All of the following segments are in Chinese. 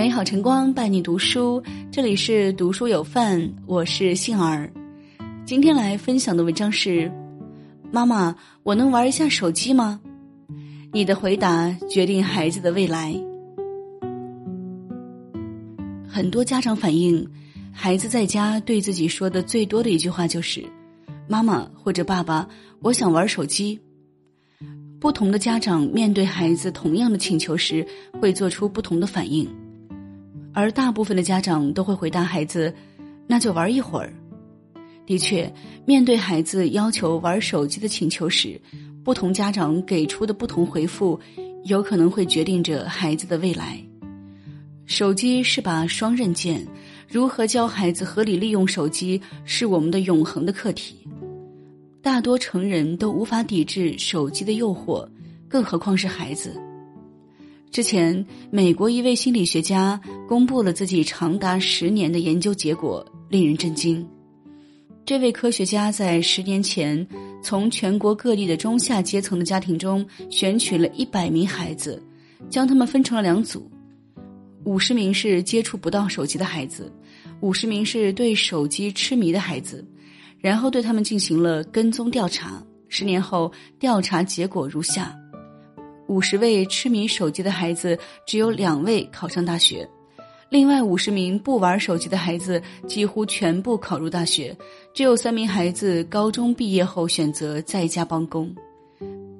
美好晨光伴你读书，这里是读书有范，我是杏儿。今天来分享的文章是：妈妈，我能玩一下手机吗？你的回答决定孩子的未来。很多家长反映，孩子在家对自己说的最多的一句话就是：“妈妈或者爸爸，我想玩手机。”不同的家长面对孩子同样的请求时，会做出不同的反应。而大部分的家长都会回答孩子：“那就玩一会儿。”的确，面对孩子要求玩手机的请求时，不同家长给出的不同回复，有可能会决定着孩子的未来。手机是把双刃剑，如何教孩子合理利用手机，是我们的永恒的课题。大多成人都无法抵制手机的诱惑，更何况是孩子。之前，美国一位心理学家公布了自己长达十年的研究结果，令人震惊。这位科学家在十年前从全国各地的中下阶层的家庭中选取了一百名孩子，将他们分成了两组：五十名是接触不到手机的孩子，五十名是对手机痴迷的孩子，然后对他们进行了跟踪调查。十年后，调查结果如下。五十位痴迷手机的孩子，只有两位考上大学；另外五十名不玩手机的孩子，几乎全部考入大学。只有三名孩子高中毕业后选择在家帮工。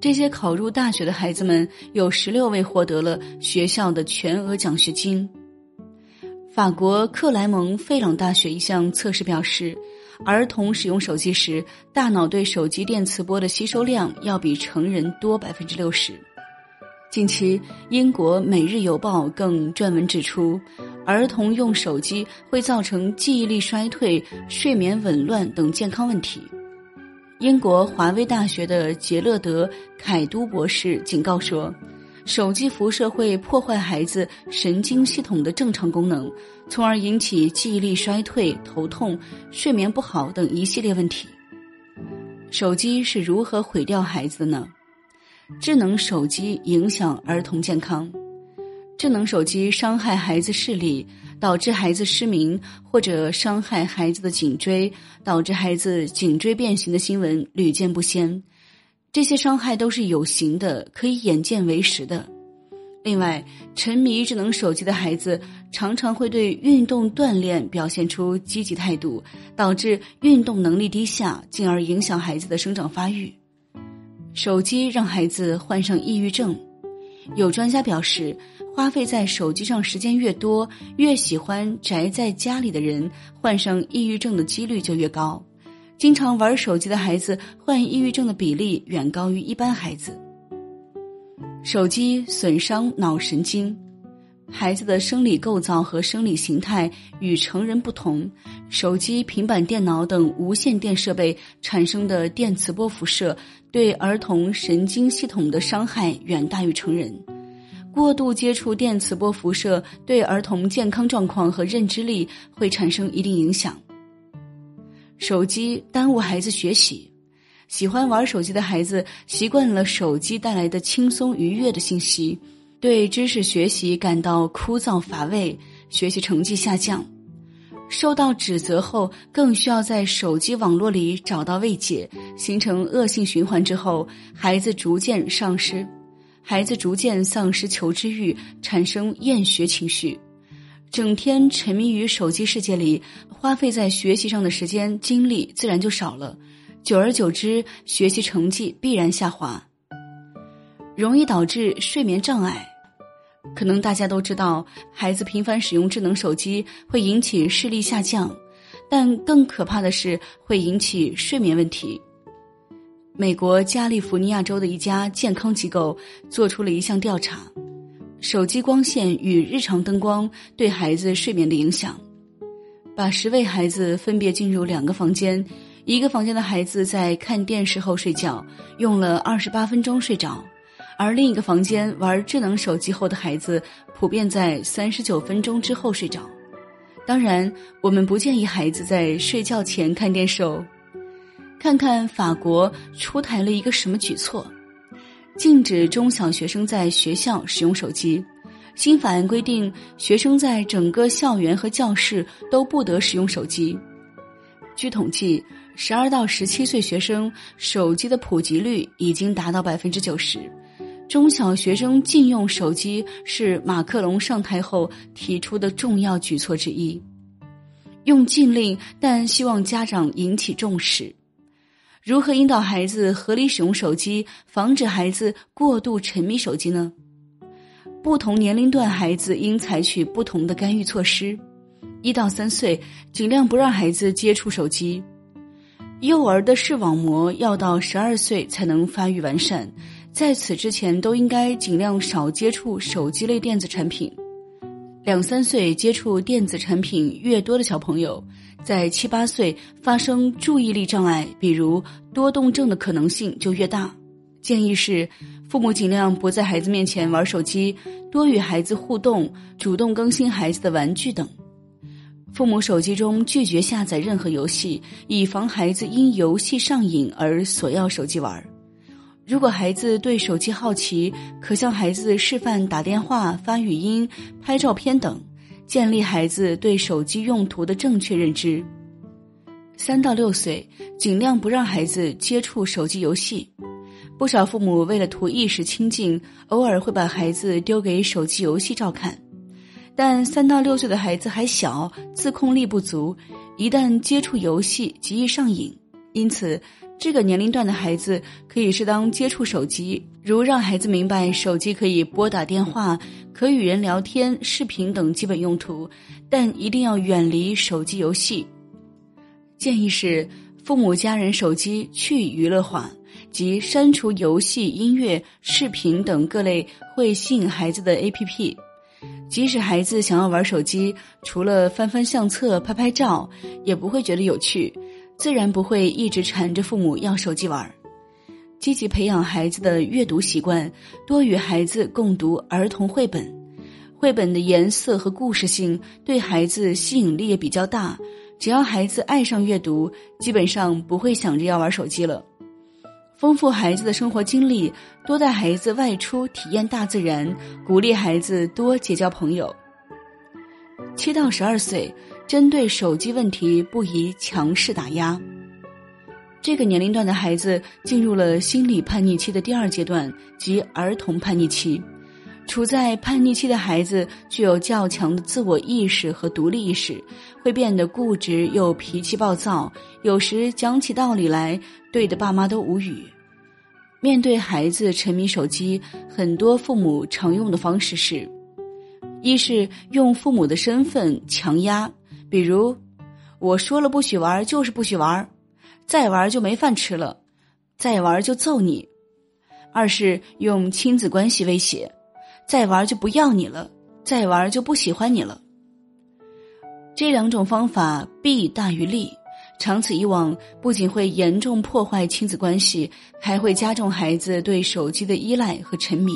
这些考入大学的孩子们，有十六位获得了学校的全额奖学金。法国克莱蒙费朗大学一项测试表示，儿童使用手机时，大脑对手机电磁波的吸收量要比成人多百分之六十。近期，英国《每日邮报》更撰文指出，儿童用手机会造成记忆力衰退、睡眠紊乱等健康问题。英国华威大学的杰勒德·凯都博士警告说，手机辐射会破坏孩子神经系统的正常功能，从而引起记忆力衰退、头痛、睡眠不好等一系列问题。手机是如何毁掉孩子的呢？智能手机影响儿童健康，智能手机伤害孩子视力，导致孩子失明，或者伤害孩子的颈椎，导致孩子颈椎变形的新闻屡见不鲜。这些伤害都是有形的，可以眼见为实的。另外，沉迷智能手机的孩子常常会对运动锻炼表现出积极态度，导致运动能力低下，进而影响孩子的生长发育。手机让孩子患上抑郁症，有专家表示，花费在手机上时间越多，越喜欢宅在家里的人，患上抑郁症的几率就越高。经常玩手机的孩子患抑郁症的比例远高于一般孩子。手机损伤脑神经。孩子的生理构造和生理形态与成人不同，手机、平板电脑等无线电设备产生的电磁波辐射对儿童神经系统的伤害远大于成人。过度接触电磁波辐射对儿童健康状况和认知力会产生一定影响。手机耽误孩子学习，喜欢玩手机的孩子习惯了手机带来的轻松愉悦的信息。对知识学习感到枯燥乏味，学习成绩下降，受到指责后更需要在手机网络里找到慰藉，形成恶性循环之后，孩子逐渐丧失，孩子逐渐丧失求知欲，产生厌学情绪，整天沉迷于手机世界里，花费在学习上的时间精力自然就少了，久而久之，学习成绩必然下滑，容易导致睡眠障碍。可能大家都知道，孩子频繁使用智能手机会引起视力下降，但更可怕的是会引起睡眠问题。美国加利福尼亚州的一家健康机构做出了一项调查：手机光线与日常灯光对孩子睡眠的影响。把十位孩子分别进入两个房间，一个房间的孩子在看电视后睡觉，用了二十八分钟睡着。而另一个房间玩智能手机后的孩子，普遍在三十九分钟之后睡着。当然，我们不建议孩子在睡觉前看电视哦。看看法国出台了一个什么举措？禁止中小学生在学校使用手机。新法案规定，学生在整个校园和教室都不得使用手机。据统计，十二到十七岁学生手机的普及率已经达到百分之九十。中小学生禁用手机是马克龙上台后提出的重要举措之一。用禁令，但希望家长引起重视。如何引导孩子合理使用手机，防止孩子过度沉迷手机呢？不同年龄段孩子应采取不同的干预措施。一到三岁，尽量不让孩子接触手机。幼儿的视网膜要到十二岁才能发育完善，在此之前都应该尽量少接触手机类电子产品。两三岁接触电子产品越多的小朋友，在七八岁发生注意力障碍，比如多动症的可能性就越大。建议是，父母尽量不在孩子面前玩手机，多与孩子互动，主动更新孩子的玩具等。父母手机中拒绝下载任何游戏，以防孩子因游戏上瘾而索要手机玩。如果孩子对手机好奇，可向孩子示范打电话、发语音、拍照片等，建立孩子对手机用途的正确认知。三到六岁，尽量不让孩子接触手机游戏。不少父母为了图一时清静，偶尔会把孩子丢给手机游戏照看。但三到六岁的孩子还小，自控力不足，一旦接触游戏，极易上瘾。因此，这个年龄段的孩子可以适当接触手机，如让孩子明白手机可以拨打电话、可与人聊天、视频等基本用途，但一定要远离手机游戏。建议是，父母家人手机去娱乐化，即删除游戏、音乐、视频等各类会吸引孩子的 APP。即使孩子想要玩手机，除了翻翻相册、拍拍照，也不会觉得有趣，自然不会一直缠着父母要手机玩。积极培养孩子的阅读习惯，多与孩子共读儿童绘本。绘本的颜色和故事性对孩子吸引力也比较大，只要孩子爱上阅读，基本上不会想着要玩手机了。丰富孩子的生活经历，多带孩子外出体验大自然，鼓励孩子多结交朋友。七到十二岁，针对手机问题不宜强势打压。这个年龄段的孩子进入了心理叛逆期的第二阶段，即儿童叛逆期。处在叛逆期的孩子具有较强的自我意识和独立意识，会变得固执又脾气暴躁，有时讲起道理来对的爸妈都无语。面对孩子沉迷手机，很多父母常用的方式是：一是用父母的身份强压，比如我说了不许玩就是不许玩，再玩就没饭吃了，再玩就揍你；二是用亲子关系威胁。再玩就不要你了，再玩就不喜欢你了。这两种方法弊大于利，长此以往，不仅会严重破坏亲子关系，还会加重孩子对手机的依赖和沉迷。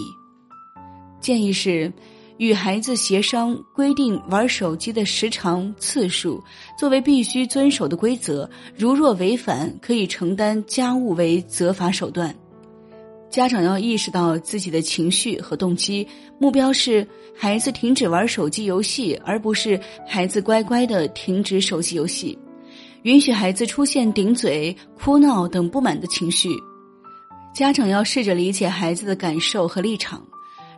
建议是，与孩子协商规定玩手机的时长次数，作为必须遵守的规则。如若违反，可以承担家务为责罚手段。家长要意识到自己的情绪和动机，目标是孩子停止玩手机游戏，而不是孩子乖乖的停止手机游戏。允许孩子出现顶嘴、哭闹等不满的情绪。家长要试着理解孩子的感受和立场，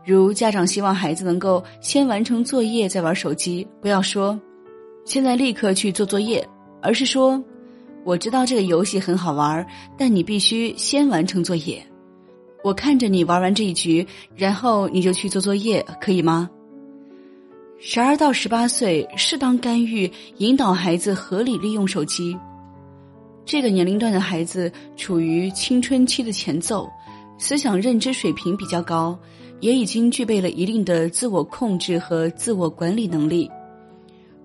如家长希望孩子能够先完成作业再玩手机，不要说“现在立刻去做作业”，而是说“我知道这个游戏很好玩，但你必须先完成作业”。我看着你玩完这一局，然后你就去做作业，可以吗？十二到十八岁，适当干预，引导孩子合理利用手机。这个年龄段的孩子处于青春期的前奏，思想认知水平比较高，也已经具备了一定的自我控制和自我管理能力。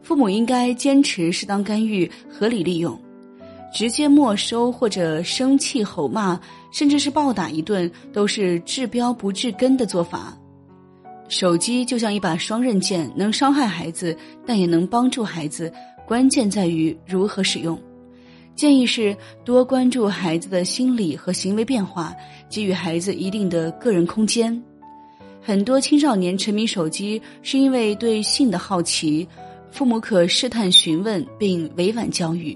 父母应该坚持适当干预，合理利用。直接没收或者生气吼骂，甚至是暴打一顿，都是治标不治根的做法。手机就像一把双刃剑，能伤害孩子，但也能帮助孩子。关键在于如何使用。建议是多关注孩子的心理和行为变化，给予孩子一定的个人空间。很多青少年沉迷手机是因为对性的好奇，父母可试探询问并委婉教育，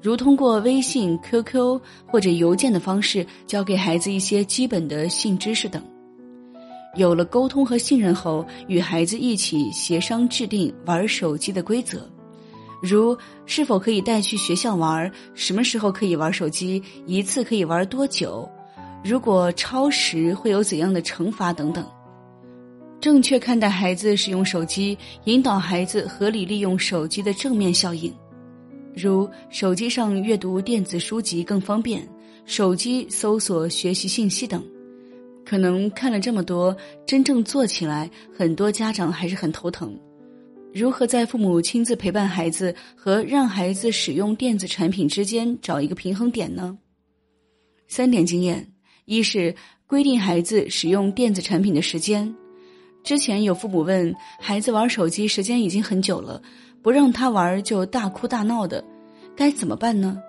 如通过微信、QQ 或者邮件的方式教给孩子一些基本的性知识等。有了沟通和信任后，与孩子一起协商制定玩手机的规则，如是否可以带去学校玩，什么时候可以玩手机，一次可以玩多久，如果超时会有怎样的惩罚等等。正确看待孩子使用手机，引导孩子合理利用手机的正面效应，如手机上阅读电子书籍更方便，手机搜索学习信息等。可能看了这么多，真正做起来，很多家长还是很头疼。如何在父母亲自陪伴孩子和让孩子使用电子产品之间找一个平衡点呢？三点经验：一是规定孩子使用电子产品的时间。之前有父母问，孩子玩手机时间已经很久了，不让他玩就大哭大闹的，该怎么办呢？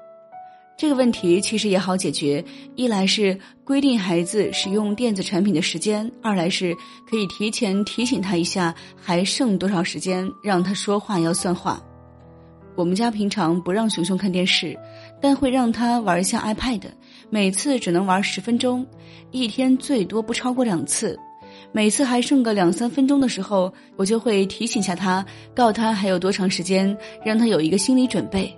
这个问题其实也好解决，一来是规定孩子使用电子产品的时间，二来是可以提前提醒他一下还剩多少时间，让他说话要算话。我们家平常不让熊熊看电视，但会让他玩一下 iPad，每次只能玩十分钟，一天最多不超过两次。每次还剩个两三分钟的时候，我就会提醒下他，告他还有多长时间，让他有一个心理准备。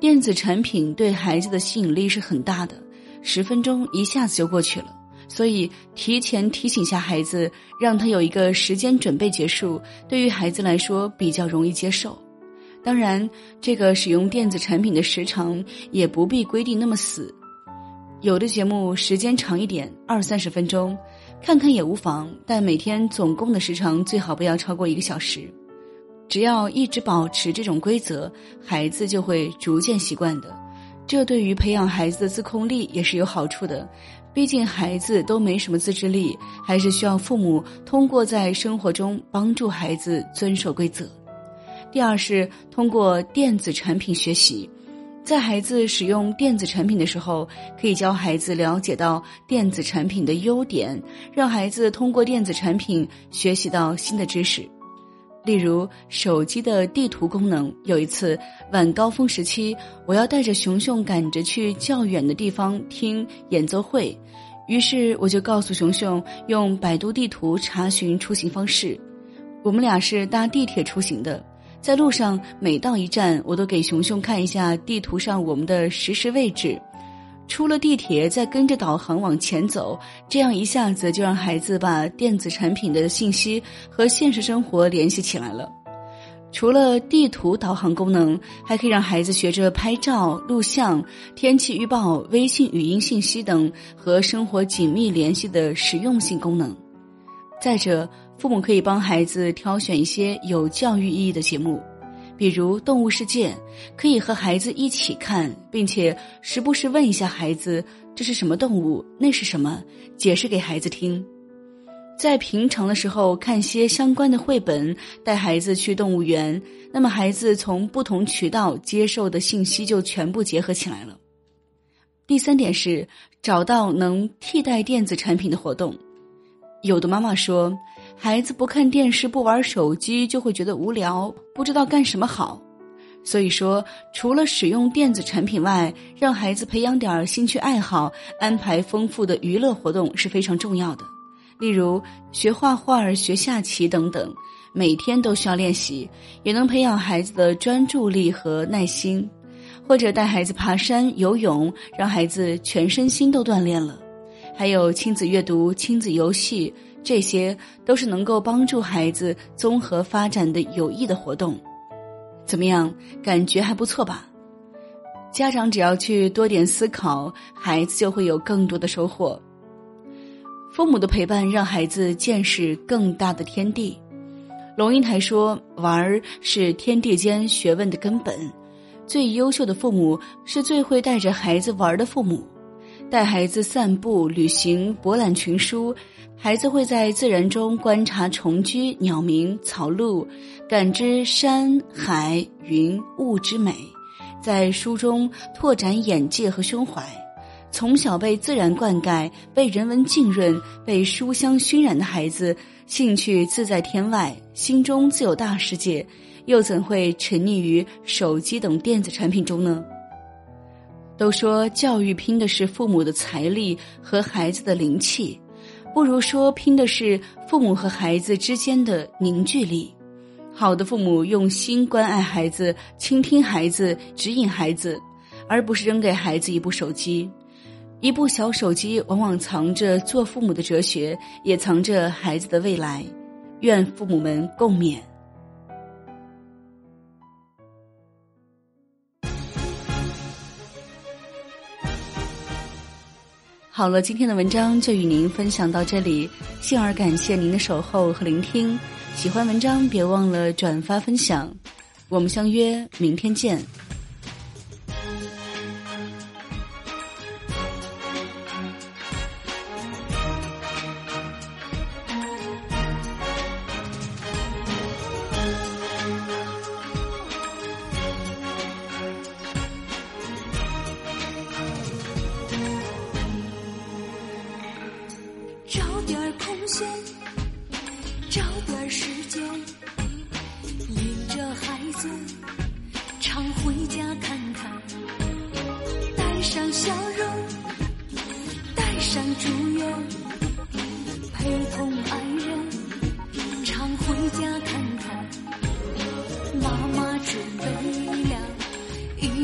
电子产品对孩子的吸引力是很大的，十分钟一下子就过去了，所以提前提醒下孩子，让他有一个时间准备结束，对于孩子来说比较容易接受。当然，这个使用电子产品的时长也不必规定那么死，有的节目时间长一点，二三十分钟，看看也无妨，但每天总共的时长最好不要超过一个小时。只要一直保持这种规则，孩子就会逐渐习惯的。这对于培养孩子的自控力也是有好处的。毕竟孩子都没什么自制力，还是需要父母通过在生活中帮助孩子遵守规则。第二是通过电子产品学习，在孩子使用电子产品的时候，可以教孩子了解到电子产品的优点，让孩子通过电子产品学习到新的知识。例如手机的地图功能。有一次晚高峰时期，我要带着熊熊赶着去较远的地方听演奏会，于是我就告诉熊熊用百度地图查询出行方式。我们俩是搭地铁出行的，在路上每到一站，我都给熊熊看一下地图上我们的实时位置。出了地铁，再跟着导航往前走，这样一下子就让孩子把电子产品的信息和现实生活联系起来了。除了地图导航功能，还可以让孩子学着拍照、录像、天气预报、微信语音信息等和生活紧密联系的实用性功能。再者，父母可以帮孩子挑选一些有教育意义的节目。比如《动物世界》，可以和孩子一起看，并且时不时问一下孩子：“这是什么动物？那是什么？”解释给孩子听。在平常的时候看些相关的绘本，带孩子去动物园，那么孩子从不同渠道接受的信息就全部结合起来了。第三点是找到能替代电子产品的活动。有的妈妈说。孩子不看电视、不玩手机，就会觉得无聊，不知道干什么好。所以说，除了使用电子产品外，让孩子培养点兴趣爱好，安排丰富的娱乐活动是非常重要的。例如学画画、学下棋等等，每天都需要练习，也能培养孩子的专注力和耐心。或者带孩子爬山、游泳，让孩子全身心都锻炼了。还有亲子阅读、亲子游戏。这些都是能够帮助孩子综合发展的有益的活动，怎么样？感觉还不错吧？家长只要去多点思考，孩子就会有更多的收获。父母的陪伴让孩子见识更大的天地。龙应台说：“玩儿是天地间学问的根本，最优秀的父母是最会带着孩子玩的父母。”带孩子散步、旅行、博览群书，孩子会在自然中观察虫居、鸟鸣、草鹿，感知山海云雾之美，在书中拓展眼界和胸怀，从小被自然灌溉、被人文浸润、被书香熏染的孩子，兴趣自在天外，心中自有大世界，又怎会沉溺于手机等电子产品中呢？都说教育拼的是父母的财力和孩子的灵气，不如说拼的是父母和孩子之间的凝聚力。好的父母用心关爱孩子，倾听孩子，指引孩子，而不是扔给孩子一部手机。一部小手机往往藏着做父母的哲学，也藏着孩子的未来。愿父母们共勉。好了，今天的文章就与您分享到这里。幸而感谢您的守候和聆听，喜欢文章别忘了转发分享。我们相约明天见。